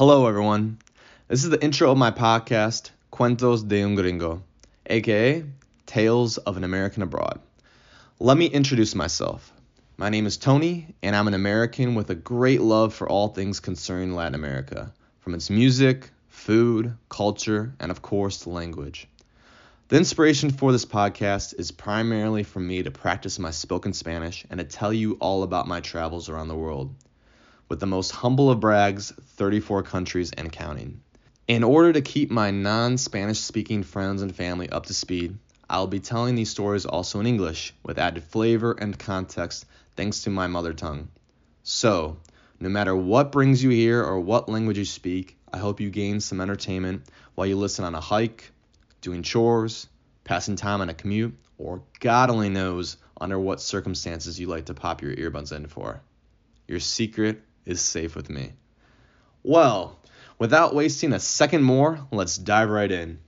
Hello, everyone. This is the intro of my podcast, Cuentos de un Gringo, aka Tales of an American Abroad. Let me introduce myself. My name is Tony, and I'm an American with a great love for all things concerning Latin America, from its music, food, culture, and of course, the language. The inspiration for this podcast is primarily for me to practice my spoken Spanish and to tell you all about my travels around the world with the most humble of brags 34 countries and counting. In order to keep my non Spanish speaking friends and family up to speed, I'll be telling these stories also in English with added flavor and context thanks to my mother tongue. So, no matter what brings you here or what language you speak, I hope you gain some entertainment while you listen on a hike, doing chores, passing time on a commute, or God only knows under what circumstances you like to pop your earbuds in for. Your secret is safe with me. Well, without wasting a second more, let's dive right in.